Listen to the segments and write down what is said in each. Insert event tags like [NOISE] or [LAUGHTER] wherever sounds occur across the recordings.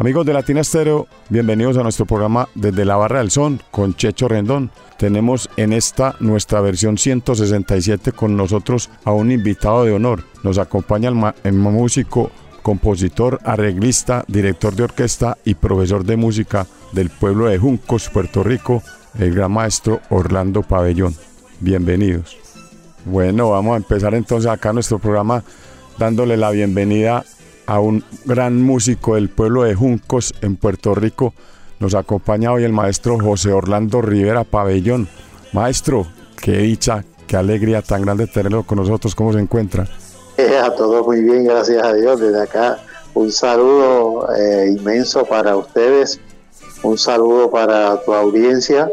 Amigos de Latina Estéreo, bienvenidos a nuestro programa Desde la Barra del Son con Checho Rendón. Tenemos en esta nuestra versión 167 con nosotros a un invitado de honor. Nos acompaña el, músico, compositor, arreglista, director de orquesta y profesor de música del pueblo de Juncos, Puerto Rico, el gran maestro Orlando Pabellón. Bienvenidos. Bueno, vamos a empezar entonces acá nuestro programa dándole la bienvenida a un gran músico del pueblo de Juncos en Puerto Rico. Nos acompaña hoy el maestro José Orlando Rivera Pabellón. Maestro, qué dicha, qué alegría tan grande tenerlo con nosotros. ¿Cómo se encuentra? Eh, a todos muy bien, gracias a Dios. Desde acá un saludo eh, inmenso para ustedes, un saludo para tu audiencia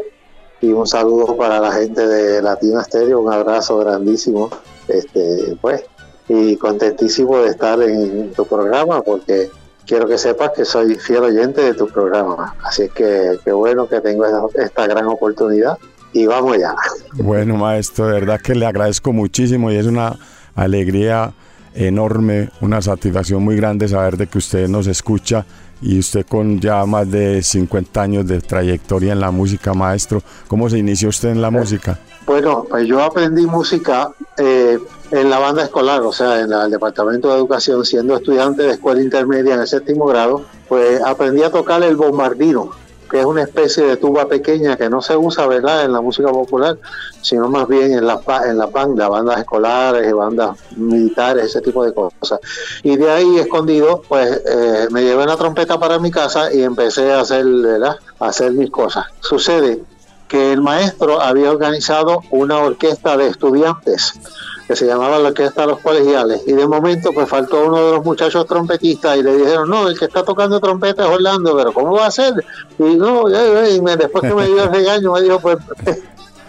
y un saludo para la gente de Latina Stereo, un abrazo grandísimo. Este, pues y contentísimo de estar en tu programa porque quiero que sepas que soy fiel oyente de tu programa. Así que qué bueno que tengo esta, gran oportunidad y vamos ya. Bueno, maestro, de verdad que le agradezco muchísimo y es una alegría enorme, una satisfacción muy grande saber de que usted nos escucha y usted con ya más de 50 años de trayectoria en la música, maestro. ¿Cómo se inició usted en la música? Bueno, pues yo aprendí música eh, en la banda escolar, o sea, en el departamento de educación, siendo estudiante de escuela intermedia en el séptimo grado, pues aprendí a tocar el bombardino, que es una especie de tuba pequeña que no se usa, ¿verdad?, en la música popular, sino más bien en la, en la banda, bandas escolares, bandas militares, ese tipo de cosas. Y de ahí, escondido, pues eh, me llevé una trompeta para mi casa y empecé a hacer, ¿verdad?, a hacer mis cosas. Sucede que el maestro había organizado una orquesta de estudiantes que se llamaba la Orquesta de los Colegiales. Y de momento, pues faltó uno de los muchachos trompetistas y le dijeron, no, el que está tocando trompeta es Orlando, pero ¿cómo va a ser? Y no, y después que me dio el regaño, me dijo, pues, [LAUGHS]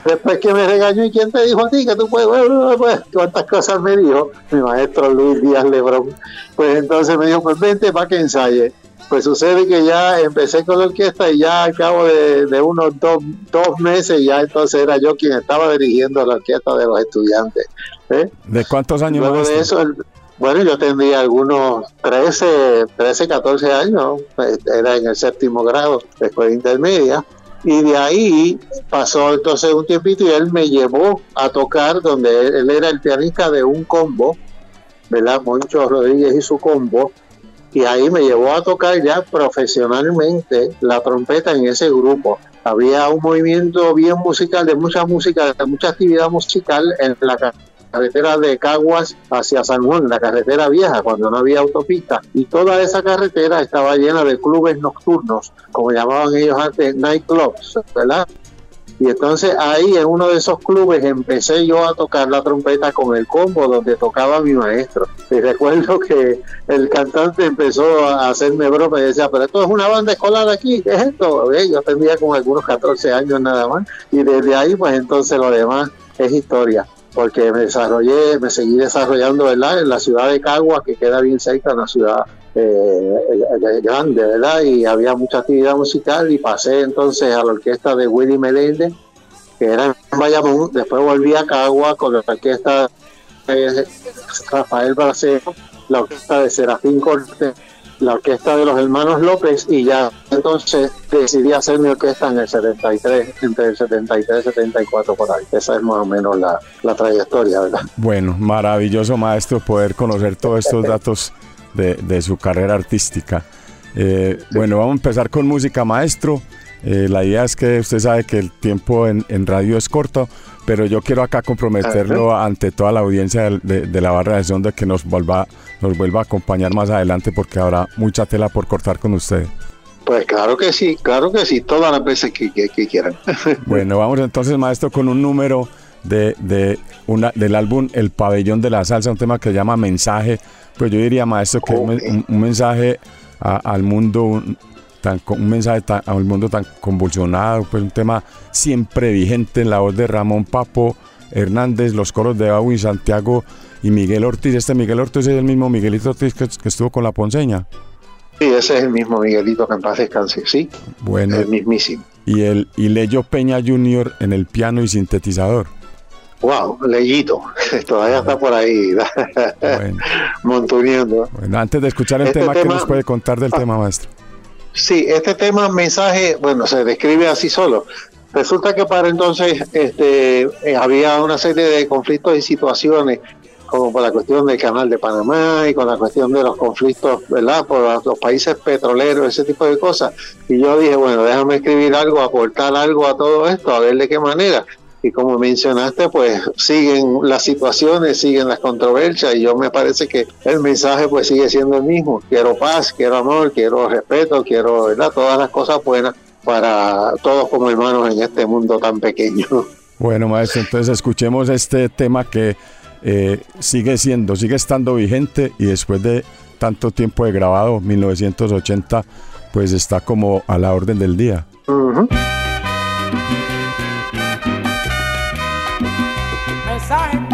después que me regañó, ¿y quién te dijo a ti que tú puedes? Bueno, pues, cuántas cosas me dijo mi maestro Luis Díaz Lebrón. Pues entonces me dijo, pues vente para que ensaye. Pues sucede que ya empecé con la orquesta y ya al cabo de, unos dos, meses ya entonces era yo quien estaba dirigiendo la orquesta de los estudiantes. ¿eh? ¿De cuántos años? Luego de eso, bueno, yo tendría algunos 13, 13, 14 años, pues, era en el séptimo grado de escuela intermedia. Y de ahí pasó entonces un tiempito y él me llevó a tocar donde él, era el pianista de un combo, ¿verdad? Moncho Rodríguez y su combo, y ahí me llevó a tocar ya profesionalmente la trompeta en ese grupo. Había un movimiento bien musical, de mucha música, de mucha actividad musical en la carretera de Caguas hacia San Juan, la carretera vieja, cuando no había autopista. Y toda esa carretera estaba llena de clubes nocturnos, como llamaban ellos antes, nightclubs, ¿verdad? Y entonces ahí en uno de esos clubes empecé yo a tocar la trompeta con el combo donde tocaba mi maestro. Y recuerdo que el cantante empezó a hacerme broma y decía, pero esto es una banda escolar aquí, ¿qué es esto? Yo tenía como algunos 14 años nada más. Y desde ahí pues entonces lo demás es historia porque me desarrollé, me seguí desarrollando ¿verdad? en la ciudad de Cagua, que queda bien cerca, una ciudad eh, eh, grande, ¿verdad? Y había mucha actividad musical y pasé entonces a la orquesta de Willy Meléndez, que era en Bayamón, después volví a Cagua con la orquesta de Rafael Bracero, la orquesta de Serafín Cortés la orquesta de los hermanos López y ya entonces decidí hacer mi orquesta en el 73, entre el 73 y 74 por ahí. Esa es más o menos la, la trayectoria, ¿verdad? Bueno, maravilloso maestro poder conocer todos estos datos de, de su carrera artística. Eh, Bueno, vamos a empezar con música, maestro. Eh, la idea es que usted sabe que el tiempo en, en radio es corto, pero yo quiero acá comprometerlo ante toda la audiencia de, de- de la barra de son de que nos vuelva, nos vuelva a acompañar más adelante porque habrá mucha tela por cortar con usted. Pues claro que sí, claro que sí, todas las veces que, que- que quieran. [LAUGHS] Bueno, vamos entonces, maestro, con un número de, de una, del álbum El Pabellón de la Salsa, un tema que se llama Mensaje. Pues yo diría, maestro, que un, un- un mensaje a- al mundo, un, tan, un mensaje tan- al mundo tan convulsionado, pues un tema siempre vigente en la voz de Ramón Papo Hernández, los coros de Aguin Santiago y Miguel Ortiz. Este Miguel Ortiz es el mismo Miguelito Ortiz que, que estuvo con la Ponceña. Sí, ese es el mismo Miguelito que en paz descanse, sí, Bueno, el mismísimo. y el y Leyo Peña Jr. en el piano y sintetizador. Wow, Leyito, [LAUGHS] todavía está por ahí [LAUGHS] Bueno. montuneando. Bueno, antes de escuchar el Este tema, ¿qué tema- nos puede contar del Ah. tema, maestro? Sí, este tema, mensaje, bueno, se describe así solo. Resulta que para entonces este, eh, había una serie de conflictos y situaciones, como por la cuestión del canal de Panamá y con la cuestión de los conflictos, ¿verdad? Por los países petroleros, ese tipo de cosas. Y yo dije, bueno, déjame escribir algo, aportar algo a todo esto, a ver de qué manera. Y como mencionaste, pues siguen las situaciones, siguen las controversias y yo me parece que el mensaje pues sigue siendo el mismo. Quiero paz, quiero amor, quiero respeto, quiero, ¿verdad? Todas las cosas buenas para todos como hermanos en este mundo tan pequeño. Bueno, maestro, entonces escuchemos este tema que eh, sigue siendo, sigue estando vigente y después de tanto tiempo de grabado, 1980, pues está como a la orden del día. Mensaje. Quiero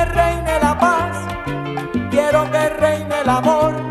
que reine la paz, quiero que reine el amor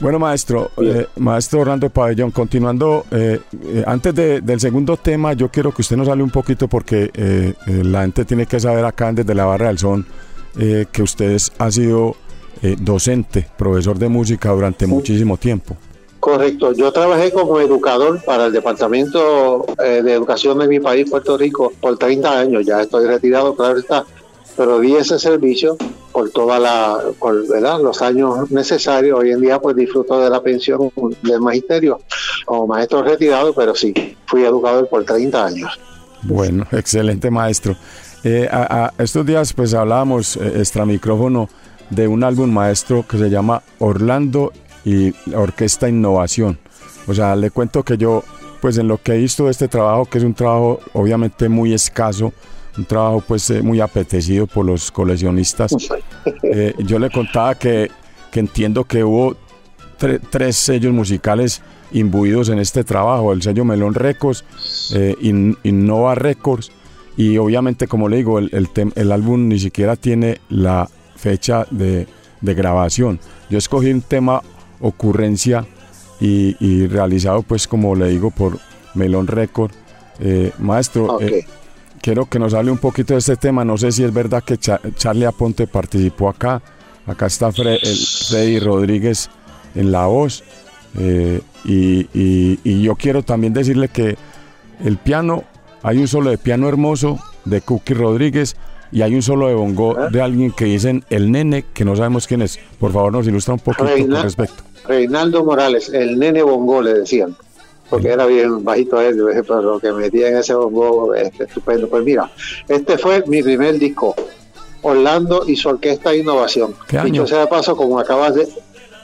Bueno, maestro, eh, maestro Orlando Pabellón, continuando, eh, eh, antes del segundo tema, yo quiero que usted nos hable un poquito porque la gente tiene que saber acá desde la Barra del Son que usted ha sido docente, profesor de música durante muchísimo tiempo. Correcto, yo trabajé como educador para el Departamento de Educación de mi país, Puerto Rico, por 30 años, ya estoy retirado, claro está, pero di ese servicio por toda los años necesarios. Hoy en día pues disfruto de la pensión del magisterio como maestro retirado pero sí fui educador por 30 años. Bueno excelente maestro. Eh, a, estos días pues hablábamos eh, extra micrófono de un álbum maestro que se llama Orlando y Orquesta Innovación. O sea le cuento que yo pues en lo que he visto de este trabajo que es un trabajo obviamente muy escaso un trabajo pues eh, muy apetecido por los coleccionistas. [LAUGHS] Eh, yo le contaba que, que entiendo que hubo tres sellos musicales imbuidos en este trabajo, el sello Melón Records, eh, Innova Records y obviamente como le digo, el, el, álbum ni siquiera tiene la fecha de, de, grabación. Yo escogí un tema ocurrencia y, y, realizado pues como le digo por Melón Records. maestro, quiero que nos hable un poquito de este tema. No sé si es verdad que Charlie Aponte participó acá. Acá está Freddy Rodríguez en la voz. Eh, y, yo quiero también decirle que el piano, hay un solo de piano hermoso de Cookie Rodríguez y hay un solo de bongo ah. de alguien que dicen el nene, que no sabemos quién es. Por favor, nos ilustra un poquito con respecto. Reinaldo Morales, el nene bongo le decían porque era bien bajito él, pero lo que metía en ese bongo, este, estupendo. Pues mira, este fue mi primer disco, Orlando y su orquesta de innovación. ¿Qué año? sea de paso, como acabas de,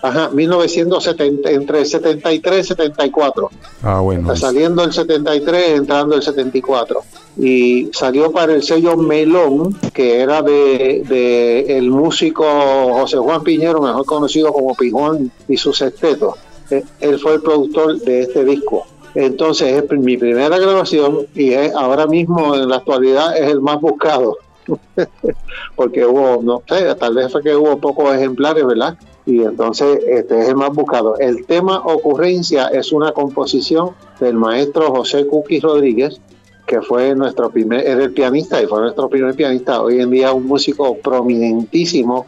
Ajá, 1970, entre el 73 y 74. Ah, bueno. Saliendo el 73, entrando el 74. Y salió para el sello Melón, que era de, de el músico José Juan Piñero, mejor conocido como Pijuán y su sexteto. Eh, Él fue el productor de este disco. Entonces es mi primera grabación y es, ahora mismo en la actualidad es el más buscado. [LAUGHS] Porque hubo, no sé, tal vez fue que hubo pocos ejemplares, ¿verdad? y entonces este es el más buscado. El tema Ocurrencia es una composición del maestro José Cuqui Rodríguez, que fue nuestro primer, era el pianista y fue nuestro primer pianista. Hoy en día un músico prominentísimo,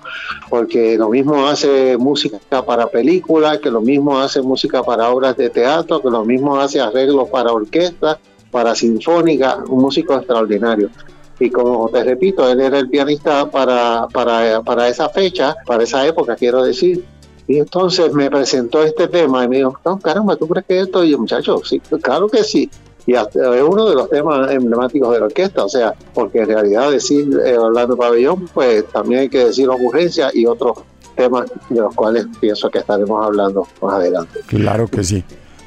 porque lo mismo hace música para películas, que lo mismo hace música para obras de teatro, que lo mismo hace arreglos para orquesta, para sinfónica, un músico extraordinario y como te repito, él era el pianista para, para, para esa fecha, para esa época, quiero decir. Y entonces me presentó este tema y me dijo, no, caramba, ¿tú crees que esto? Y yo, muchacho, sí, claro que sí. Y es uno de los temas emblemáticos de la orquesta, o sea, porque en realidad decir eh, Orlando Pabellón, pues también hay que decir ocurrencia y otros temas de los cuales pienso que estaremos hablando más adelante. Claro que sí.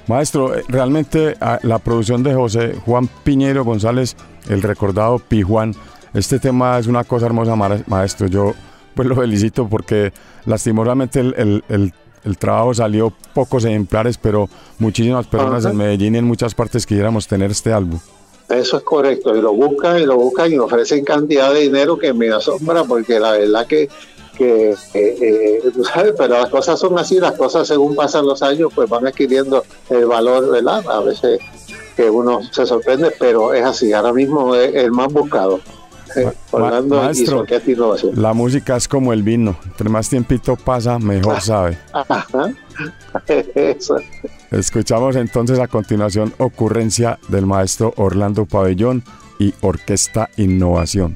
Maestro, eh, realmente ah, la producción de José Juan Piñero González, el recordado Pijuan, este tema es una cosa hermosa, maestro. Yo pues lo felicito porque lastimosamente el, el, trabajo salió pocos ejemplares, pero muchísimas personas en Medellín y en muchas partes quisiéramos tener este álbum. Eso es correcto, y lo buscan y lo buscan y ofrecen cantidad de dinero que me asombra porque la verdad que que, eh, tú sabes, pero las cosas son así, las cosas según pasan los años, pues van adquiriendo el valor, ¿verdad? A veces que uno se sorprende, pero es así, ahora mismo es el más buscado. Eh, maestro, la música es como el vino, entre más tiempito pasa, mejor ah, sabe. [LAUGHS] Escuchamos entonces a continuación ocurrencia del maestro Orlando Pabellón y Orquesta Innovación.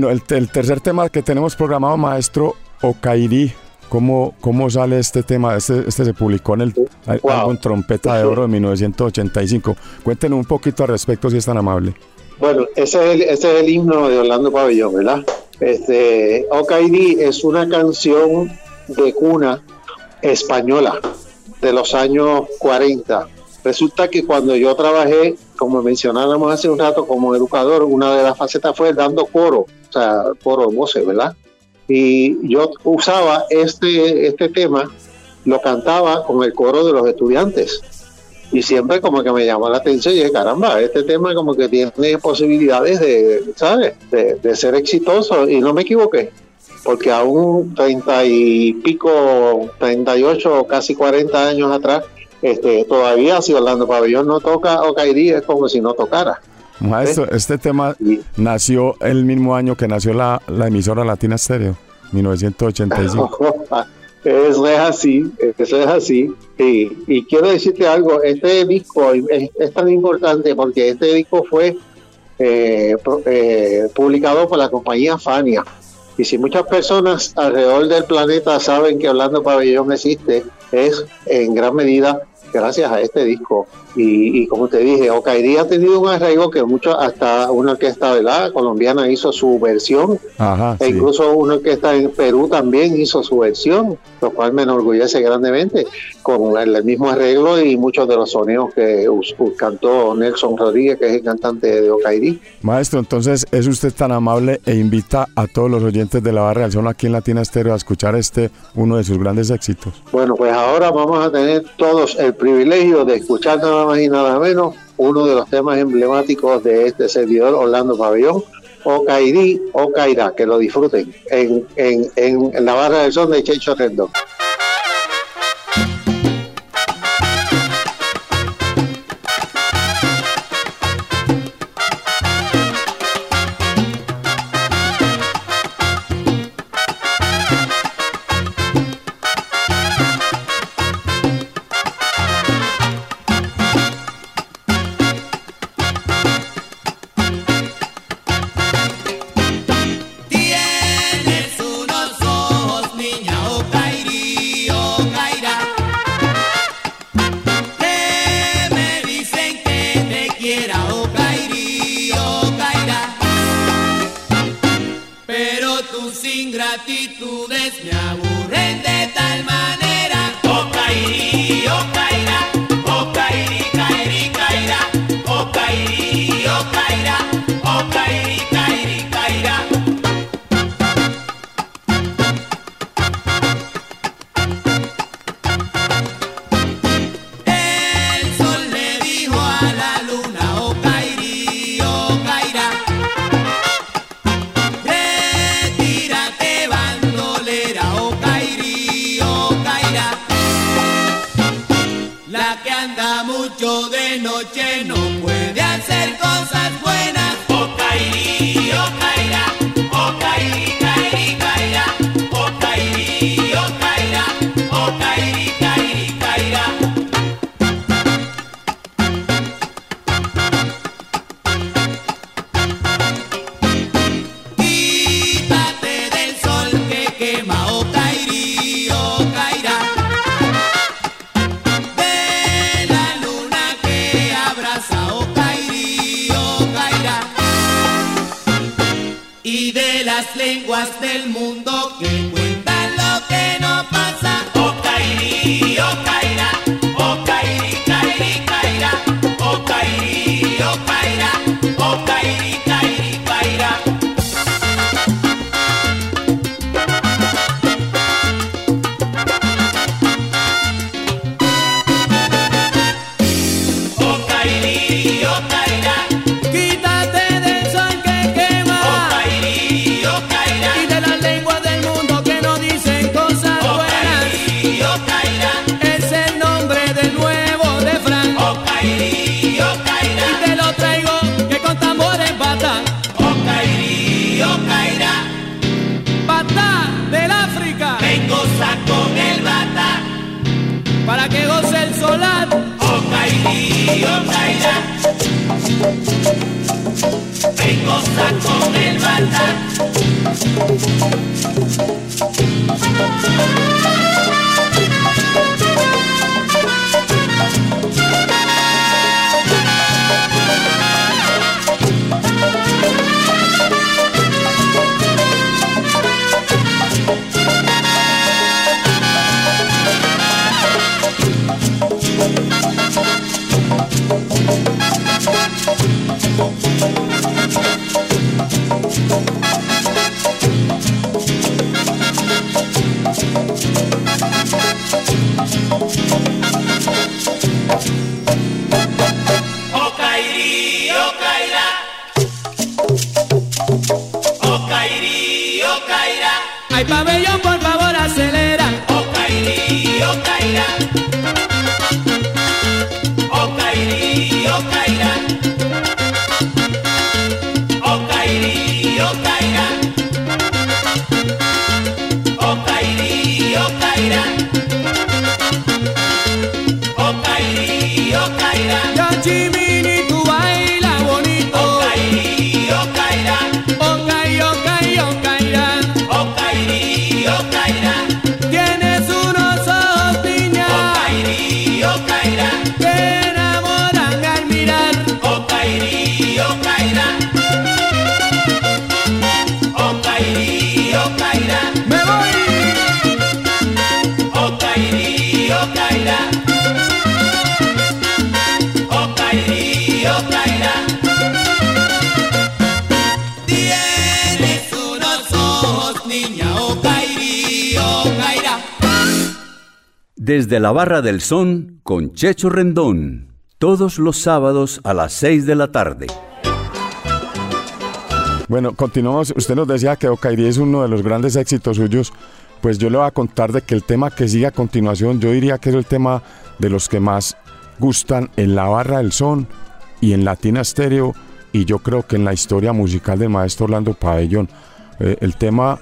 Bueno, el, el tercer tema que tenemos programado, maestro Okairi, ¿cómo, cómo sale este tema? Este, este se publicó en el Wow. álbum Trompeta de Oro de [LAUGHS] 1985. Cuéntenos un poquito al respecto, si es tan amable. Bueno, ese es el, ese es el himno de Orlando Pabellón, ¿verdad? Este, Okaidi es una canción de cuna española de los años 40. Resulta que cuando yo trabajé, como mencionábamos hace un rato, como educador, una de las facetas fue dando coro, o sea, coro, voces, ¿verdad? Y yo usaba este, este tema, lo cantaba con el coro de los estudiantes. Y siempre como que me llamó la atención y dije, caramba, este tema como que tiene posibilidades de, ¿sabes? De, ser exitoso. Y no me equivoqué, porque aún treinta y pico, 38 o casi 40 años atrás, este, todavía si Orlando Pabellón no toca o caería es como si no tocara. Maestro, este tema Y- nació el mismo año que nació la, la emisora Latina Stereo, 1985. Eso es así, eso es así. Y, y quiero decirte algo, este disco es, es tan importante porque este disco fue eh, eh, publicado por la compañía Fania. Y si muchas personas alrededor del planeta saben que Orlando Pabellón existe, es en gran medida gracias a este disco. Y, y como te dije, Okairi ha tenido un arraigo que mucho, hasta una orquesta ¿verdad? colombiana hizo su versión Ajá, e sí. incluso uno que está en Perú también hizo su versión, lo cual me enorgullece grandemente, con el, el mismo arreglo y muchos de los sonidos que us- us- cantó Nelson Rodríguez, que es el cantante de Okairi. Maestro, entonces es usted tan amable e invita a todos los oyentes de la barra del son aquí en Latina Stereo a escuchar este, uno de sus grandes éxitos. Bueno, pues ahora vamos a tener todos el privilegio de escuchar nada más y nada menos uno de los temas emblemáticos de este servidor, Orlando Pabellón, Okairi, Okaira, que lo disfruten en, en, en la barra del son de Checho Rendón. Que goce el solar. O cairi, o cairá, ven goza con el bata. Desde la Barra del Son con Checho Rendón. Todos los sábados a las 6 de la tarde. Bueno, continuamos. Usted nos decía que Okairi es uno de los grandes éxitos suyos. Pues yo le voy a contar de que el tema que sigue a continuación, yo diría que es el tema de los que más gustan en la barra del son y en Latina Stereo y yo creo que en la historia musical del maestro Orlando Pabellón. Eh, el tema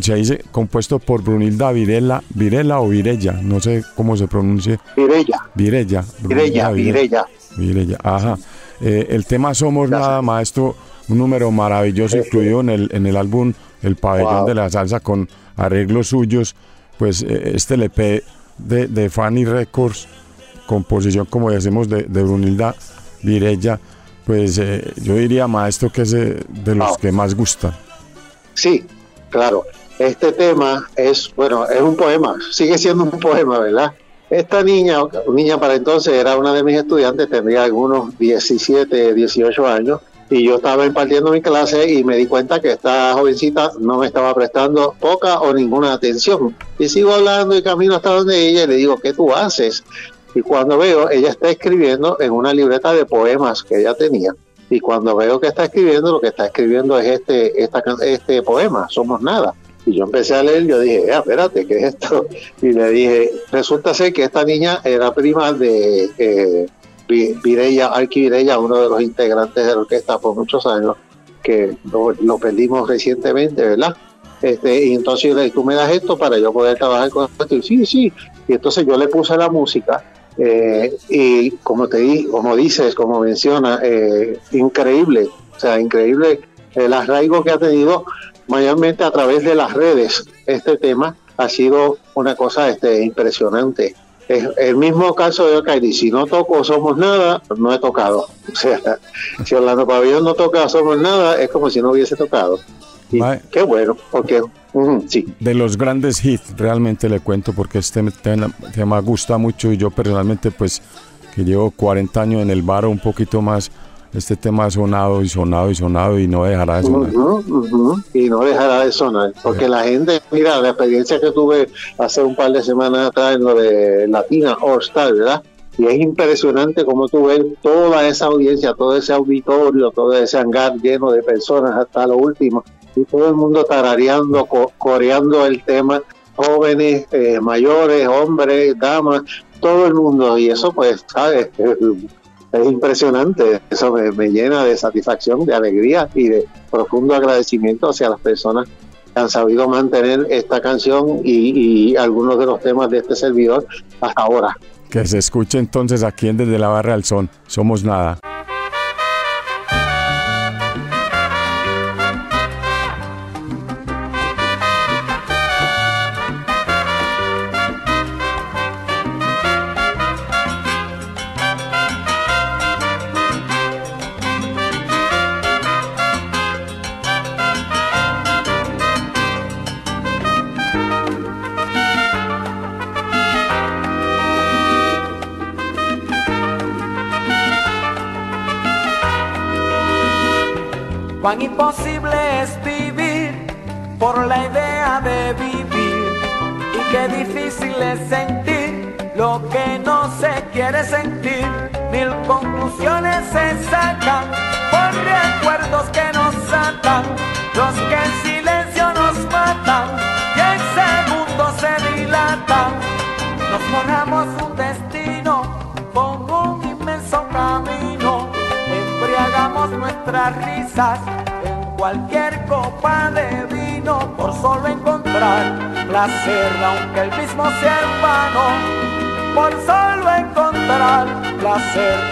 se dice compuesto por Brunilda Virela, Virela o Virella, no sé cómo se pronuncia. Virella, Virella. Virella, Virella. Virella, ajá. Eh, el tema Somos Gracias. Nada, maestro, un número maravilloso Sí, incluido en el, en el álbum El Pabellón Wow. de la Salsa con arreglos suyos. Pues eh, este LP de, de Fanny Records, composición, como decimos, de, de Brunilda Virella, pues eh, yo diría, maestro, que es eh, de los Wow. que más gustan. Sí, claro. Este tema es, bueno, es un poema, sigue siendo un poema, ¿verdad? Esta niña, niña para entonces era una de mis estudiantes, tendría algunos 17, 18 años, y yo estaba impartiendo mi clase y me di cuenta que esta jovencita no me estaba prestando poca o ninguna atención. Y sigo hablando y camino hasta donde ella y le digo, ¿qué tú haces? Y cuando veo, ella está escribiendo en una libreta de poemas que ella tenía. Y cuando veo que está escribiendo, lo que está escribiendo es este, esta, este poema, Somos Nada. Y yo empecé a leer, yo dije, "Ah, espérate, ¿qué es esto? [LAUGHS] Y le dije, resulta ser que esta niña era prima de eh, Vi- Virella, Arqui Virella, uno de los integrantes de la orquesta por muchos años, que lo, lo perdimos recientemente, ¿verdad? Este, y entonces yo le dije, tú me das esto para yo poder trabajar con esto. Y sí, sí. Y entonces yo le puse la música eh, y como te di, como dices, como menciona, eh, increíble, o sea, increíble el arraigo que ha tenido mayormente a través de las redes. Este tema ha sido una cosa este, impresionante. Es el mismo caso de Okairi, si no toco Somos Nada, no he tocado. [LAUGHS] O sea, si Orlando Pabellón no toca Somos Nada, es como si no hubiese tocado. Y qué bueno, porque sí, de los grandes hits, realmente le cuento, porque este tema, tema gusta mucho y yo personalmente, pues, que llevo 40 años en el bar o un poquito más, este tema ha sonado y sonado y sonado y no dejará de sonar. Y no dejará de sonar, porque la gente, mira, la experiencia que tuve hace un par de semanas atrás en lo de Latina All Star, ¿verdad? Y es impresionante cómo tú ves toda esa audiencia, todo ese auditorio, todo ese hangar lleno de personas hasta lo último, y todo el mundo tarareando, co- coreando el tema, jóvenes, eh, mayores, hombres, damas, todo el mundo, y eso pues, ¿sabes? [LAUGHS] Es impresionante, eso me, llena de satisfacción, de alegría y de profundo agradecimiento hacia las personas que han sabido mantener esta canción y, y algunos de los temas de este servidor hasta ahora. Que se escuche entonces aquí en Desde la Barra del Son, Somos Nada.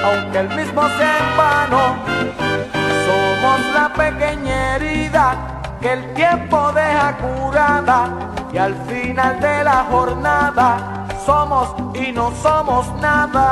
Aunque el mismo sea en vano. Somos la pequeña herida que el tiempo deja curada y al final de la jornada somos y no somos nada.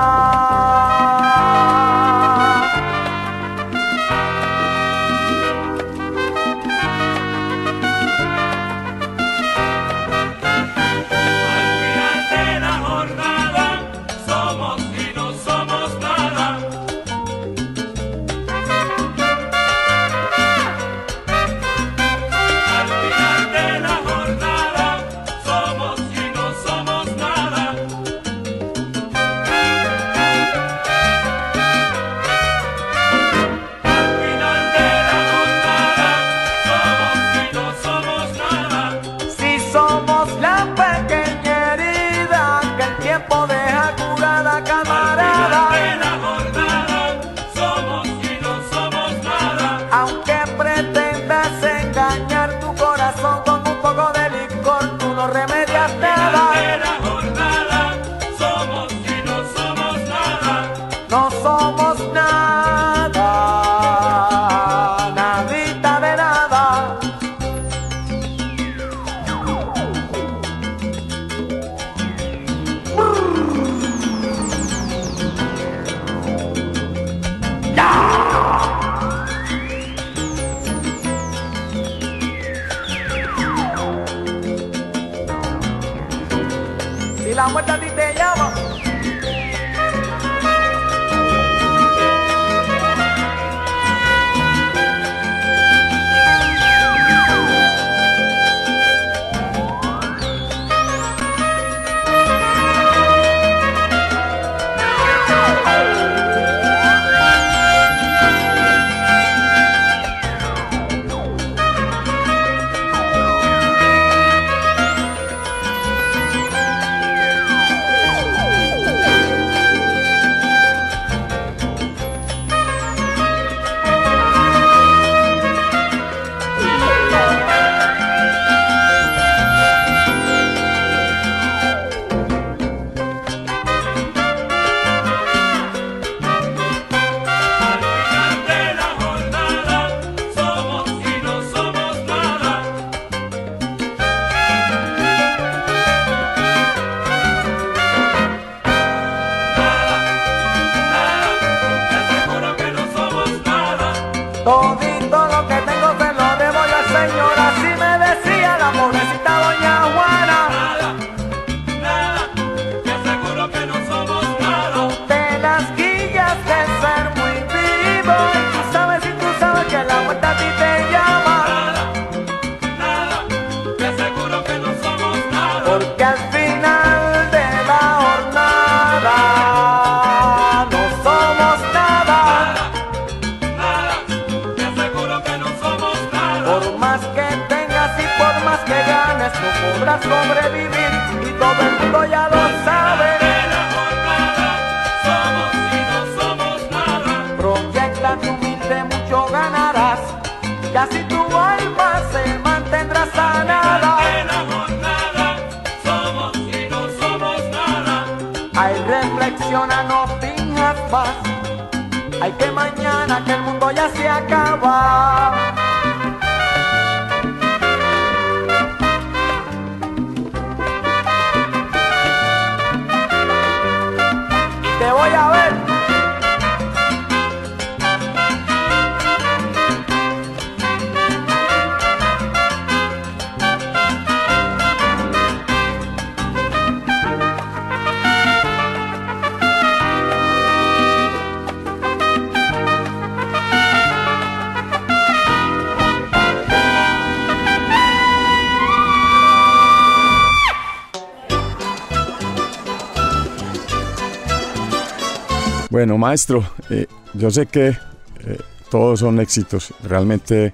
Maestro, eh, yo sé que eh, todos son éxitos. Realmente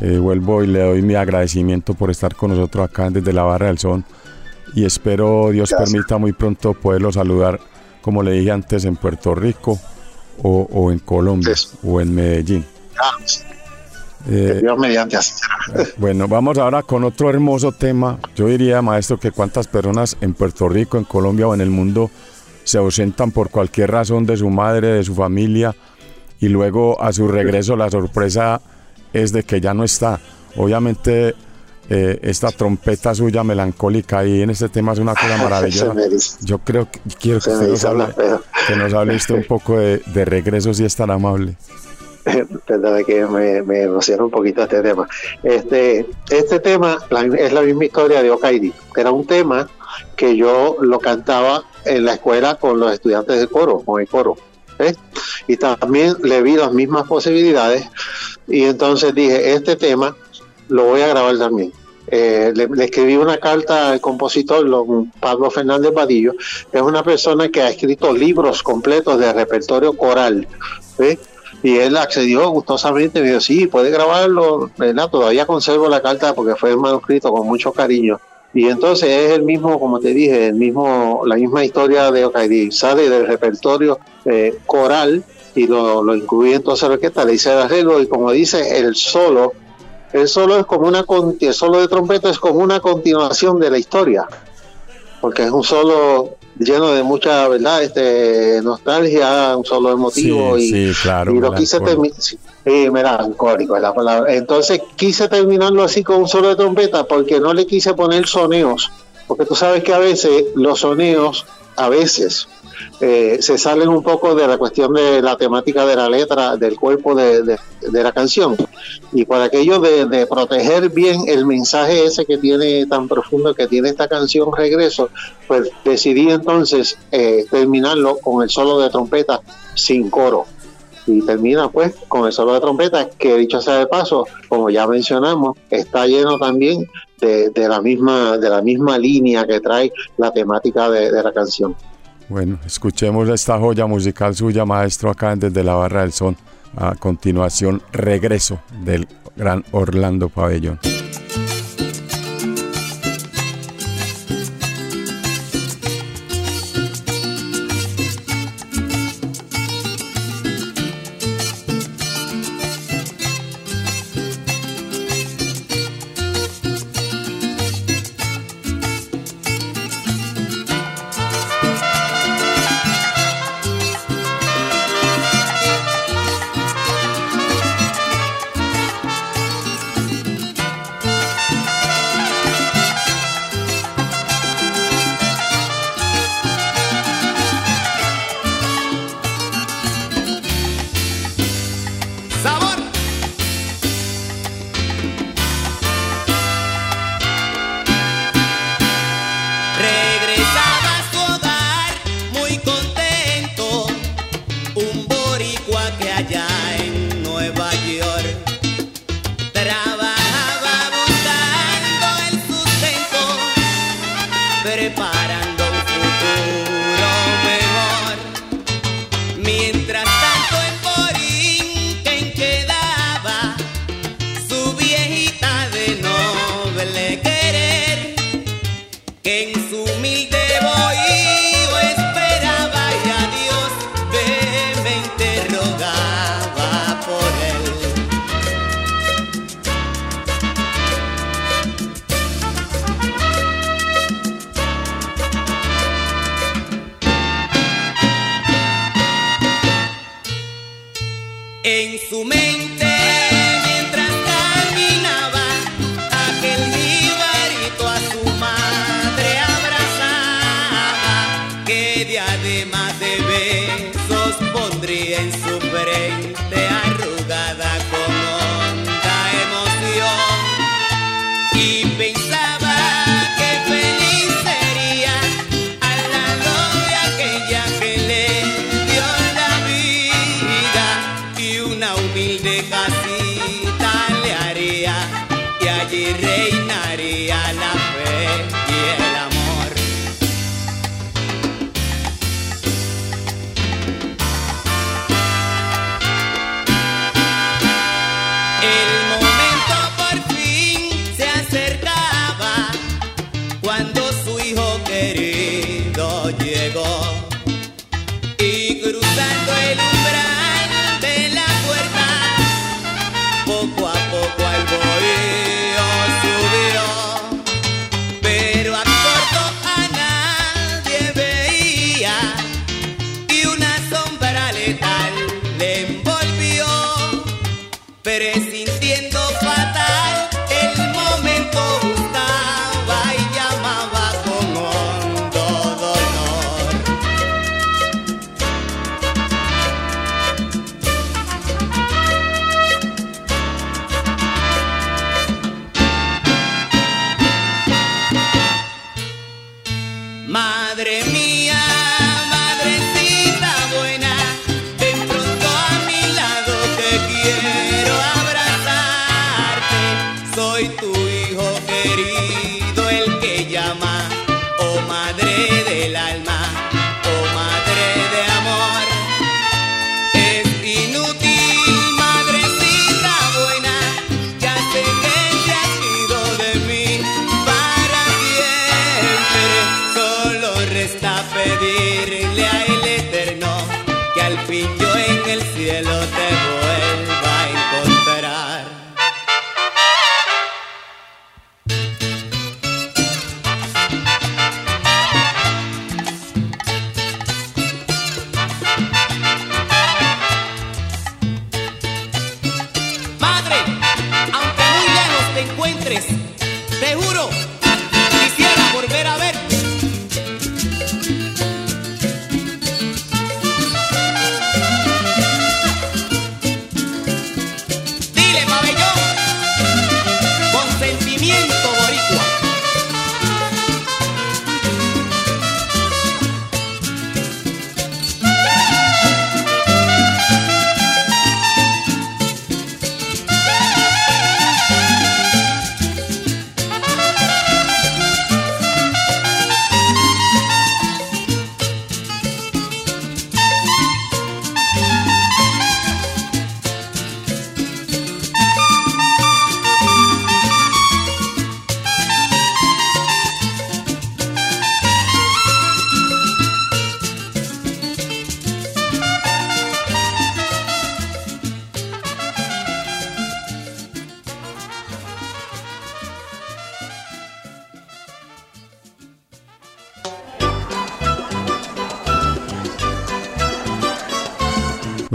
eh, vuelvo y le doy mi agradecimiento por estar con nosotros acá desde la Barra del Son. Y espero Dios Gracias. permita muy pronto poderlo saludar, como le dije antes, en Puerto Rico o, o en Colombia o en Medellín. Ah, Eh, Dios mediante así será. bueno, vamos ahora con otro hermoso tema. Yo diría, maestro, que cuántas personas en Puerto Rico, en Colombia o en el mundo se ausentan por cualquier razón de su madre, de su familia, y luego a su regreso la sorpresa es de que ya no está. Obviamente, eh, esta trompeta suya melancólica ahí en este tema es una cosa [LAUGHS] maravillosa. Yo creo que quiero que usted nos hable, hablar feo. que nos hable usted un poco de, de regreso, si es tan amable. [LAUGHS] Perdón, que me, me emociona un poquito este tema. Este, este tema la- es la misma historia de Okaidi. Era un tema que yo lo cantaba en la escuela con los estudiantes de coro, con el coro. ¿eh? Y también le vi las mismas posibilidades. Y entonces dije, este tema lo voy a grabar también. Eh, le, escribí una carta al compositor, don Pablo Fernández Vadillo, que es una persona que ha escrito libros completos de repertorio coral. ¿eh? Y él accedió gustosamente, me dijo, sí, puede grabarlo, ¿verdad? Todavía conservo la carta porque fue el manuscrito con mucho cariño. Y entonces es el mismo, como te dije, el mismo, la misma historia de Okaidi. Sale del repertorio eh, coral y lo, lo incluye entonces la orquesta, le hice el arreglo y como dice, el solo, el solo es como una, el solo de trompeta es como una continuación de la historia. Porque es un solo lleno de mucha, ¿verdad? Este, nostalgia, un solo emotivo Sí, y, sí, claro, y lo quise terminar. Sí, sí, melancólico es la palabra. Entonces quise terminarlo así con un solo de trompeta porque no le quise poner soneos. Porque tú sabes que a veces los soneos, a veces, eh, se salen un poco de la cuestión de la temática de la letra, del cuerpo de, la canción. Y por aquello de, proteger bien el mensaje ese que tiene tan profundo que tiene esta canción Regreso, pues decidí entonces eh, terminarlo con el solo de trompeta sin coro y termina pues con el solo de trompeta que dicho sea de paso como ya mencionamos está lleno también de, la misma de la misma línea que trae la temática de la canción Bueno, escuchemos esta joya musical suya, maestro, acá desde la Barra del Son. A continuación, regreso del gran Orlando Pabellón. pienso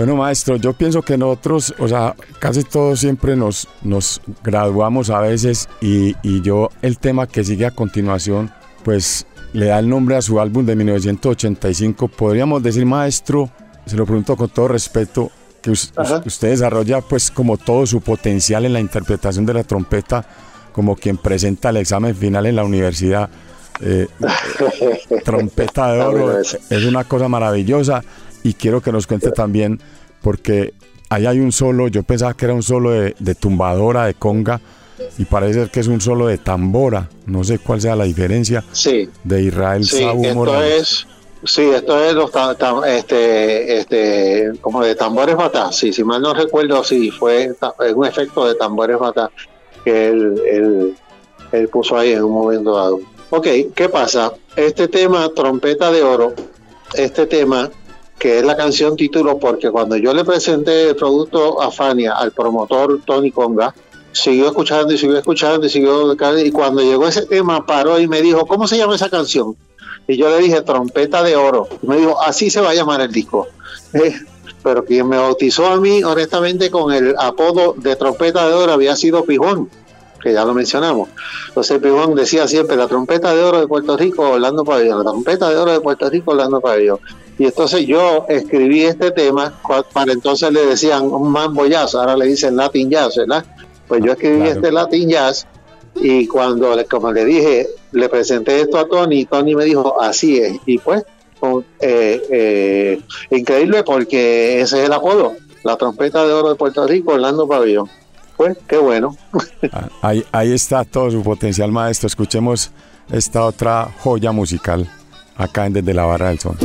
Bueno, maestro, yo pienso que nosotros, o sea, casi todos siempre nos, nos graduamos a veces y, y yo el tema que sigue a continuación, pues le da el nombre a su álbum de 1985. Podríamos decir, maestro, se lo pregunto con todo respeto, que usted desarrolla pues como todo su potencial en la interpretación de la trompeta, como quien presenta el examen final en la universidad. Eh, [LAUGHS] trompeta de oro eso. es una cosa maravillosa y quiero que nos cuente también porque ahí hay un solo, yo pensaba que era un solo de, de tumbadora, de conga y parece ser que es un solo de tambora, no sé cuál sea la diferencia Sí, de Israel sí, Sabu esto Morales. es, sí, esto es los ta- ta- este, este, como de tambores batá. Sí, si mal no recuerdo, sí, fue es un efecto de tambores batá que él, él, él puso ahí en un momento dado. Ok, ¿qué pasa? Este tema, Trompeta de Oro, este tema, que es la canción título, porque cuando yo le presenté el producto a Fania, al promotor Tony Conga, siguió escuchando y siguió escuchando y siguió y cuando llegó ese tema paró y me dijo ¿cómo se llama esa canción? y yo le dije trompeta de oro. Y me dijo así se va a llamar el disco. [LAUGHS] Eh, pero quien me bautizó a mí honestamente con el apodo de trompeta de oro había sido Pijón que ya lo mencionamos. Entonces Pijón decía siempre la trompeta de oro de Puerto Rico Orlando Pabellón la trompeta de oro de Puerto Rico Orlando Pabellón y entonces yo escribí este tema para entonces le decían un mambo jazz ahora le dicen Latin jazz ¿verdad? pues yo escribí Claro. este Latin Jazz y cuando, le- como le dije, le presenté esto a Tony, Tony me dijo, así es. Y pues, eh, eh, increíble porque ese es el apodo, la trompeta de oro de Puerto Rico, Orlando Pabellón. Pues, qué bueno. Ah, Ahí, ahí está todo su potencial maestro. Escuchemos esta otra joya musical acá en Desde la Barra del Son.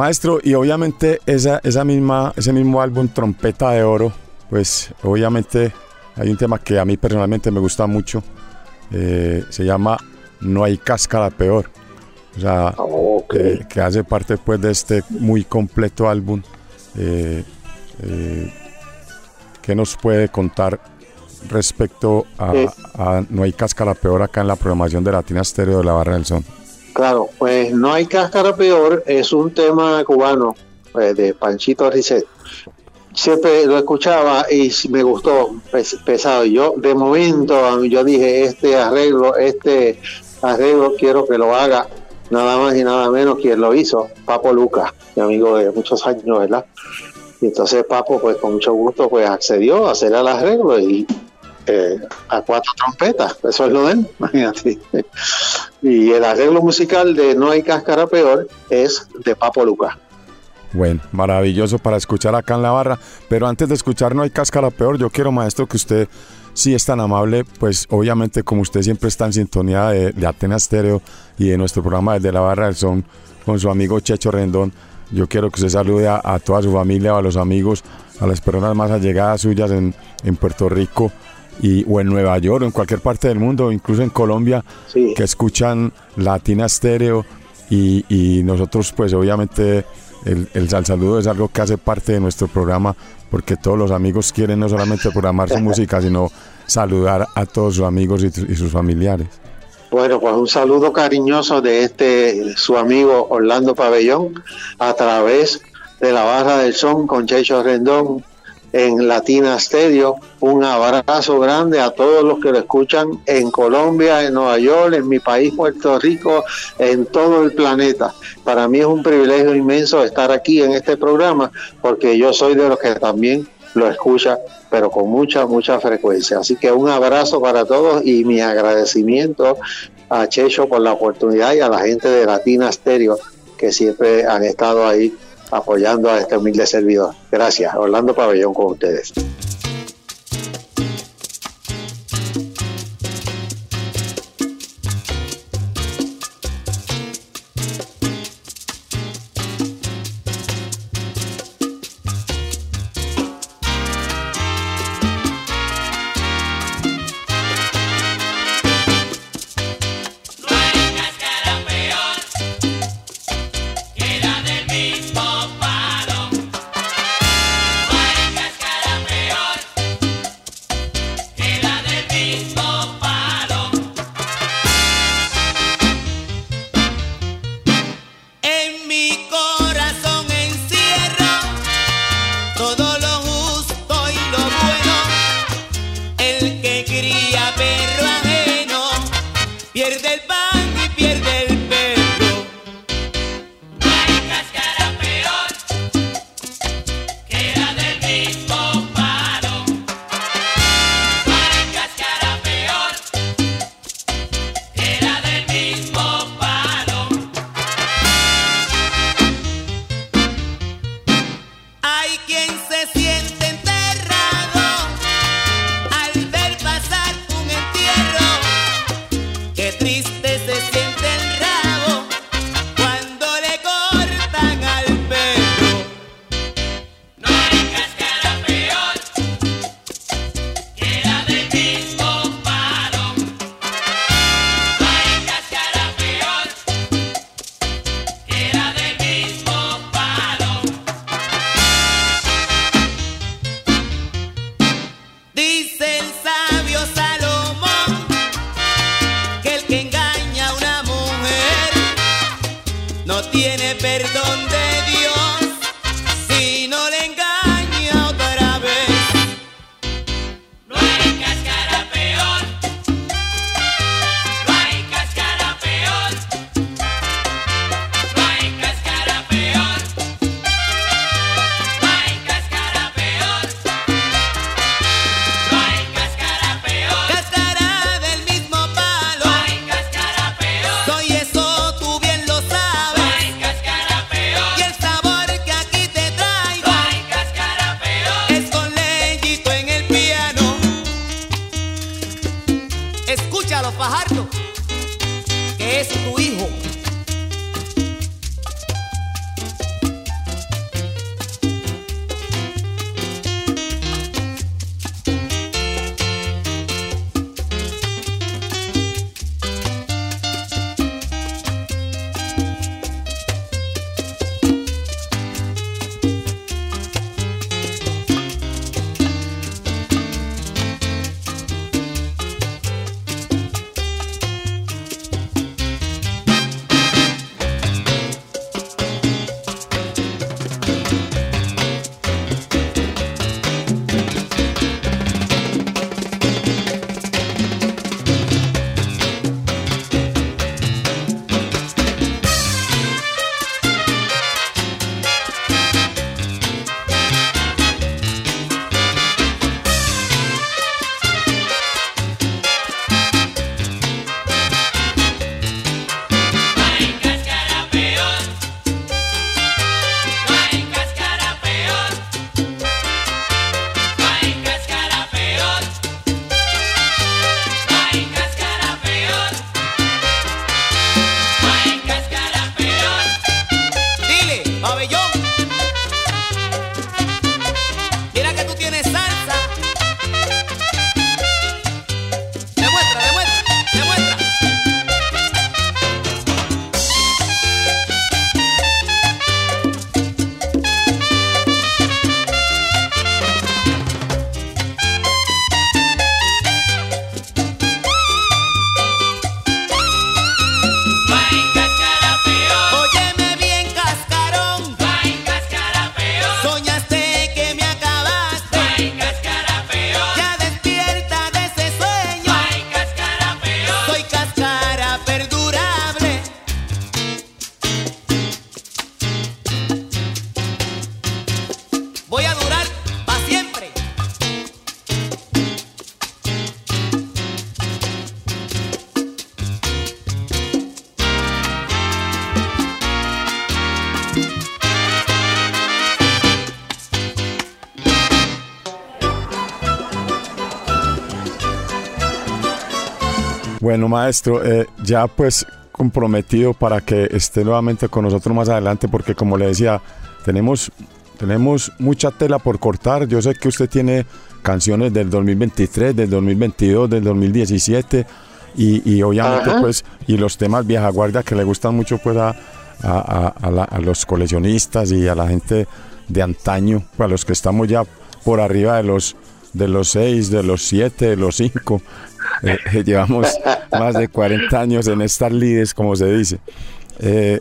Maestro, y obviamente esa, esa misma, ese mismo álbum Trompeta de Oro, pues obviamente hay un tema que a mí personalmente me gusta mucho, eh, se llama No hay cáscara peor, o sea, que, que hace parte pues de este muy completo álbum. Eh, eh, ¿Qué nos puede contar respecto a, a No hay cáscara peor acá en la programación de Latina Estéreo de la Barra del Son? Claro, pues no hay cáscara peor, es un tema cubano eh, de Panchito Risset. Siempre lo escuchaba y me gustó, pes- pesado. Yo, de momento, yo dije, este arreglo, este arreglo quiero que lo haga nada más y nada menos quien lo hizo, Papo Lucas, mi amigo de muchos años, ¿verdad? Y entonces Papo, pues con mucho gusto, pues accedió a hacer el arreglo y eh, a cuatro trompetas, eso es lo de él, [LAUGHS] imagínate. Y el arreglo musical de No hay cáscara peor es de Papo Lucas. Bueno, maravilloso para escuchar acá en la barra. Pero antes de escuchar No hay cáscara peor, yo quiero, maestro, que usted, si es tan amable, pues obviamente como usted siempre está en sintonía de, de Atenas Stereo y de nuestro programa desde la barra del son con su amigo Checho Rendón, yo quiero que usted salude a, a toda su familia, a los amigos, a las personas más allegadas suyas en, en Puerto Rico y, o en Nueva York o en cualquier parte del mundo, incluso en Colombia, Sí. que escuchan Latina Stereo y, y nosotros pues obviamente el, el sal saludo es algo que hace parte de nuestro programa porque todos los amigos quieren no solamente programar su [LAUGHS] música sino saludar a todos sus amigos y, y sus familiares. Bueno, pues un saludo cariñoso de este su amigo Orlando Pabellón a través de la barra del son con Checho Rendón en Latina Stereo. Un abrazo grande a todos los que lo escuchan en Colombia, en Nueva York, en mi país Puerto Rico, en todo el planeta. Para mí es un privilegio inmenso estar aquí en este programa porque yo soy de los que también lo escucha, pero con mucha, mucha frecuencia. Así que un abrazo para todos y mi agradecimiento a Checho por la oportunidad y a la gente de Latina Stereo que siempre han estado ahí apoyando a este humilde servidor. Gracias. Orlando Pabellón con ustedes. Bueno, maestro, eh, ya pues comprometido para que esté nuevamente con nosotros más adelante, porque como le decía, tenemos, tenemos mucha tela por cortar. Yo sé que usted tiene canciones del 2023, del 2022, del 2017 y, y obviamente Ajá. pues y los temas vieja guardia que le gustan mucho pues a, a- a- la- a los coleccionistas y a la gente de antaño, a los que estamos ya por arriba de los de los seis, de los siete, de los cinco. Eh, [LAUGHS] llevamos más de 40 años en estas lides, como se dice. Eh,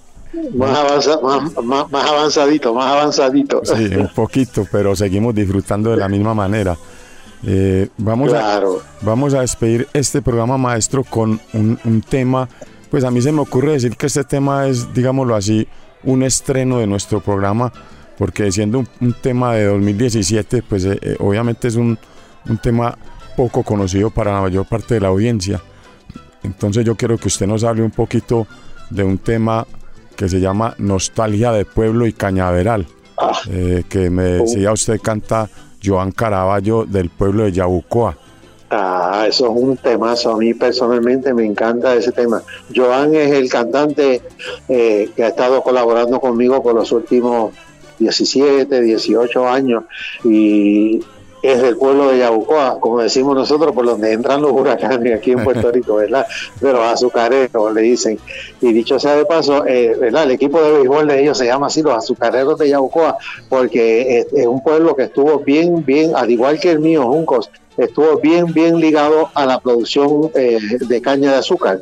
Más, avanza- más, más- más avanzadito, más avanzadito. Sí, un [LAUGHS] poquito, pero seguimos disfrutando de la misma manera. Eh, vamos, Claro. a, vamos a despedir este programa maestro con un, un tema, pues a mí se me ocurre decir que este tema es, digámoslo así, un estreno de nuestro programa, porque siendo un, un tema de 2017, pues eh, obviamente es un, un tema poco conocido para la mayor parte de la audiencia. Entonces yo quiero que usted nos hable un poquito de un tema que se llama Nostalgia de Pueblo y Cañaveral, Ah, eh, que me decía usted canta Joan Caraballo del pueblo de Yabucoa. Ah, eso es un temazo. A mí personalmente me encanta ese tema. Joan es el cantante eh, que ha estado colaborando conmigo por los últimos 17, 18 años y es del pueblo de Yabucoa, como decimos nosotros, por donde entran los huracanes aquí en Puerto [LAUGHS] Rico, ¿verdad? De los azucareros, le dicen. Y dicho sea de paso, eh, ¿verdad? El equipo de béisbol de ellos se llama así, los azucareros de Yabucoa, porque es, es un pueblo que estuvo bien, bien, al igual que el mío, Juncos, estuvo bien, bien ligado a la producción eh, de caña de azúcar.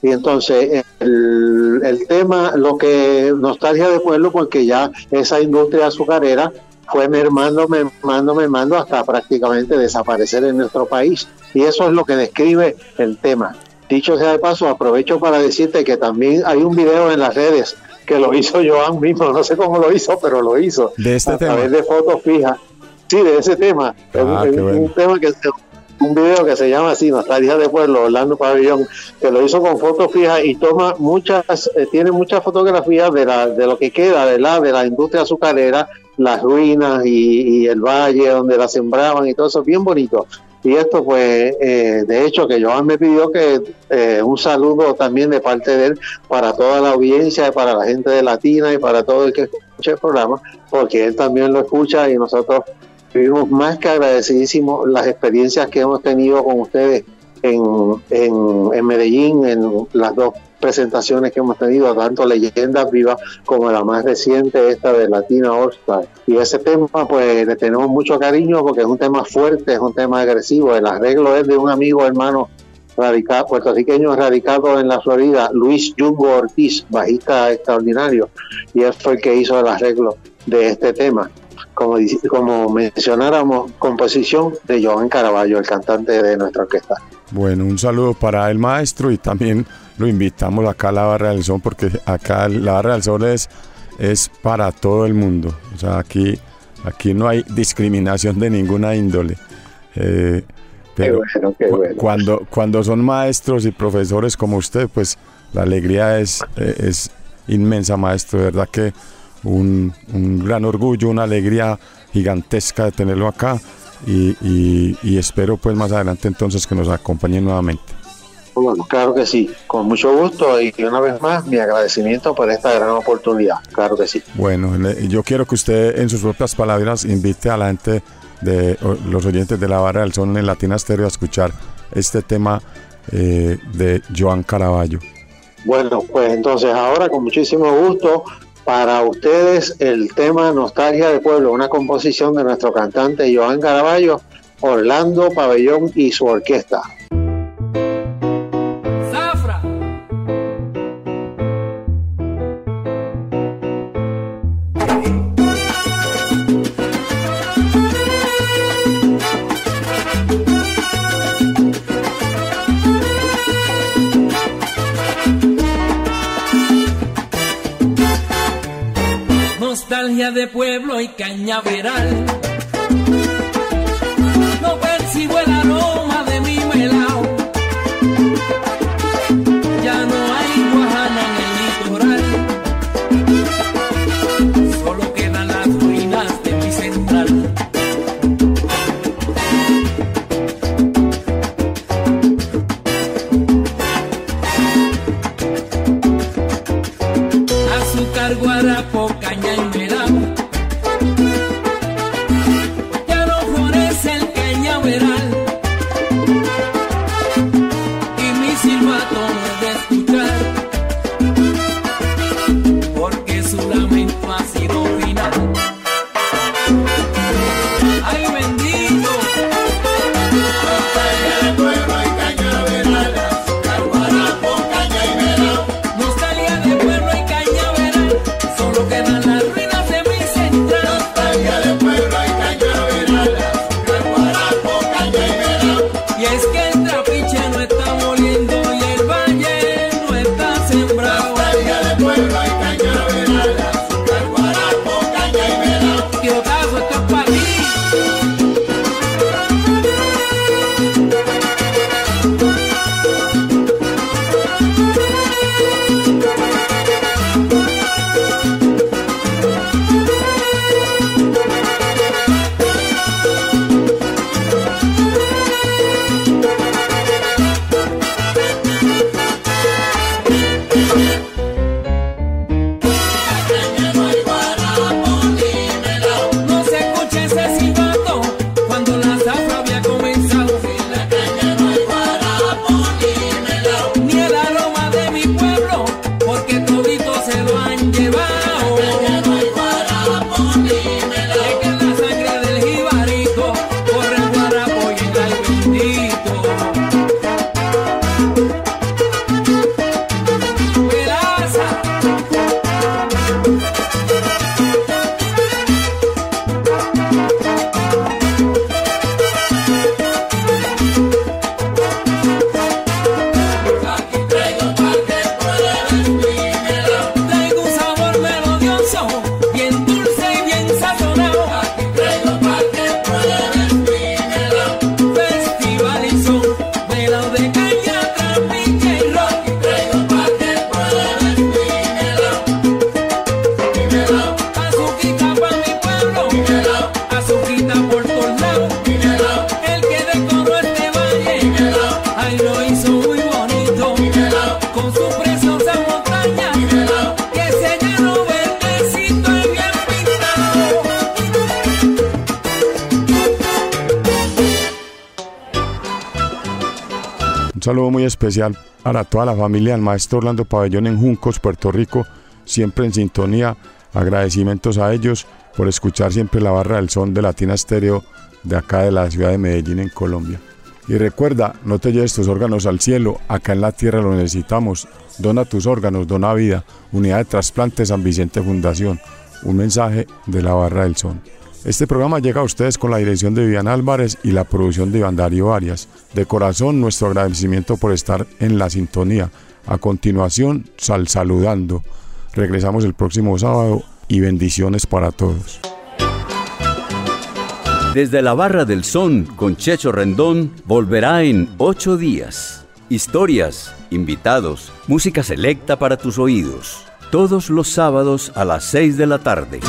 Y entonces el, el tema, lo que nostalgia de pueblo, porque ya esa industria azucarera fue mermando, mermando, mermando hasta prácticamente desaparecer en nuestro país. Y eso es lo que describe el tema. Dicho sea de paso, aprovecho para decirte que también hay un video en las redes que lo hizo Joan mismo, no sé cómo lo hizo, pero lo hizo. De este a tema. través de fotos fijas. Sí, de ese tema. Ah, es qué un, bueno. tema que un video que se llama así, Nostalgia de Pueblo, Orlando Pabellón, que lo hizo con fotos fijas y toma muchas, eh, tiene muchas fotografías de, la, de lo que queda ¿verdad? de la industria azucarera, las ruinas y, y el valle donde la sembraban y todo eso, bien bonito. Y esto, pues, eh, de hecho, que Joan me pidió que eh, un saludo también de parte de él para toda la audiencia, para la gente de Latina y para todo el que escuche el programa, porque él también lo escucha y nosotros vivimos más que agradecidísimos las experiencias que hemos tenido con ustedes en, en, en Medellín, en las dos presentaciones que hemos tenido, tanto Leyendas Vivas como la más reciente, esta de Latina All. Y ese tema, pues le tenemos mucho cariño porque es un tema fuerte, es un tema agresivo. El arreglo es de un amigo hermano radica- puertorriqueño radicado en la Florida, Luis Jungo Ortiz, bajista extraordinario, y él fue el que hizo el arreglo de este tema. Como, como mencionáramos, composición de Joan Caraballo, el cantante de nuestra orquesta. Bueno, un saludo para el maestro y también lo invitamos acá a la Barra del Sol porque acá la Barra del Sol es, es para todo el mundo. O sea, aquí, aquí no hay discriminación de ninguna índole. Eh, pero qué bueno, qué cu- bueno. cuando, cuando son maestros y profesores como usted, pues la alegría es, es inmensa, maestro. De verdad que un, un gran orgullo, una alegría gigantesca de tenerlo acá. Y, y- y espero pues más adelante entonces que nos acompañe nuevamente. Claro que sí, con mucho gusto y una vez más mi agradecimiento por esta gran oportunidad. Claro que sí. Bueno, yo quiero que usted en sus propias palabras invite a la gente de los oyentes de la Barra del Sol en Latina Stereo a escuchar este tema eh, de Joan Caraballo. Bueno, pues entonces ahora con muchísimo gusto para ustedes el tema Nostalgia de Pueblo, una composición de nuestro cantante Joan Caraballo, Orlando Pabellón y su orquesta. Cañaveral. Para toda la familia del maestro Orlando Pabellón en Juncos, Puerto Rico, siempre en sintonía. Agradecimientos a ellos por escuchar siempre la barra del son de Latina Estéreo de acá de la ciudad de Medellín en Colombia. Y recuerda, no te lleves tus órganos al cielo, acá en la tierra lo necesitamos. Dona tus órganos, dona vida. Unidad de trasplante San Vicente Fundación. Un mensaje de la barra del son. Este programa llega a ustedes con la dirección de Vivian Álvarez y la producción de Iván Arias. De corazón, nuestro agradecimiento por estar en la sintonía. A continuación, sal saludando. Regresamos el próximo sábado y bendiciones para todos. Desde la barra del son con Checho Rendón volverá en ocho días. Historias, invitados, música selecta para tus oídos. Todos los sábados a las seis de la tarde.